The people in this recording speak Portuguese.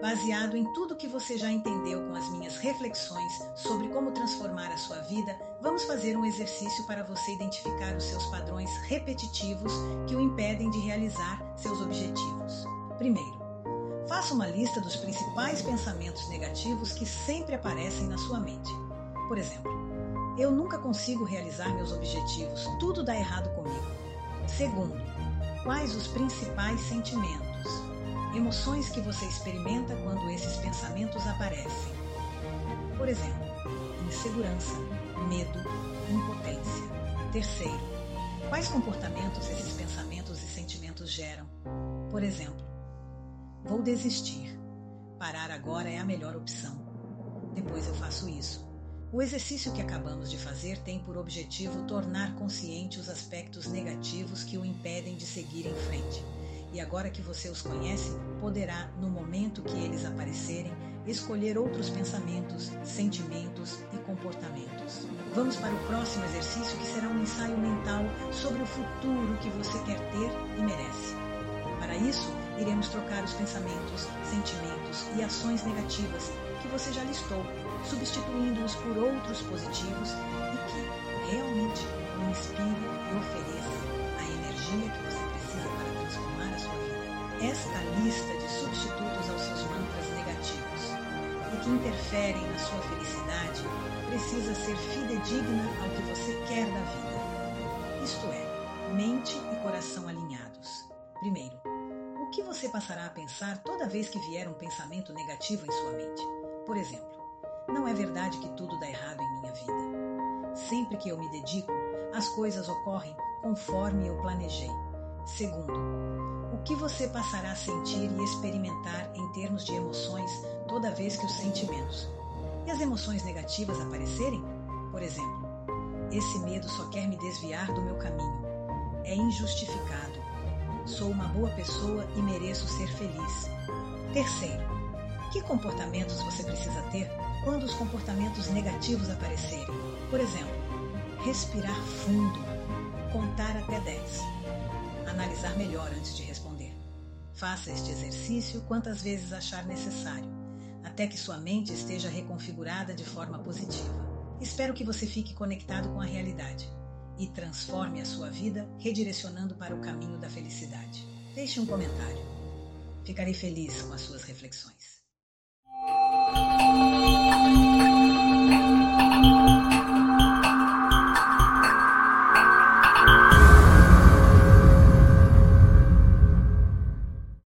Baseado em tudo que você já entendeu com as minhas reflexões sobre como transformar a sua vida, vamos fazer um exercício para você identificar os seus padrões repetitivos que o impedem de realizar seus objetivos. Primeiro, faça uma lista dos principais pensamentos negativos que sempre aparecem na sua mente. Por exemplo, eu nunca consigo realizar meus objetivos, tudo dá errado comigo. Segundo, quais os principais sentimentos? Emoções que você experimenta quando esses pensamentos aparecem. Por exemplo, insegurança, medo, impotência. Terceiro, quais comportamentos esses pensamentos e sentimentos geram? Por exemplo, vou desistir. Parar agora é a melhor opção. Depois eu faço isso. O exercício que acabamos de fazer tem por objetivo tornar consciente os aspectos negativos que o impedem de seguir em frente e agora que você os conhece, poderá, no momento que eles aparecerem, escolher outros pensamentos, sentimentos e comportamentos. Vamos para o próximo exercício que será um ensaio mental sobre o futuro que você quer ter e merece. Para isso, iremos trocar os pensamentos, sentimentos e ações negativas que você já listou, substituindo-os por outros positivos e Esta lista de substitutos aos seus mantras negativos e que interferem na sua felicidade precisa ser fidedigna ao que você quer da vida. Isto é, mente e coração alinhados. Primeiro, o que você passará a pensar toda vez que vier um pensamento negativo em sua mente? Por exemplo, não é verdade que tudo dá errado em minha vida. Sempre que eu me dedico, as coisas ocorrem conforme eu planejei. Segundo, o que você passará a sentir e experimentar em termos de emoções toda vez que os sentimentos e as emoções negativas aparecerem? Por exemplo, esse medo só quer me desviar do meu caminho. É injustificado. Sou uma boa pessoa e mereço ser feliz. Terceiro, que comportamentos você precisa ter quando os comportamentos negativos aparecerem? Por exemplo, respirar fundo, contar até 10 analisar melhor antes de responder. Faça este exercício quantas vezes achar necessário, até que sua mente esteja reconfigurada de forma positiva. Espero que você fique conectado com a realidade e transforme a sua vida redirecionando para o caminho da felicidade. Deixe um comentário. Ficarei feliz com as suas reflexões.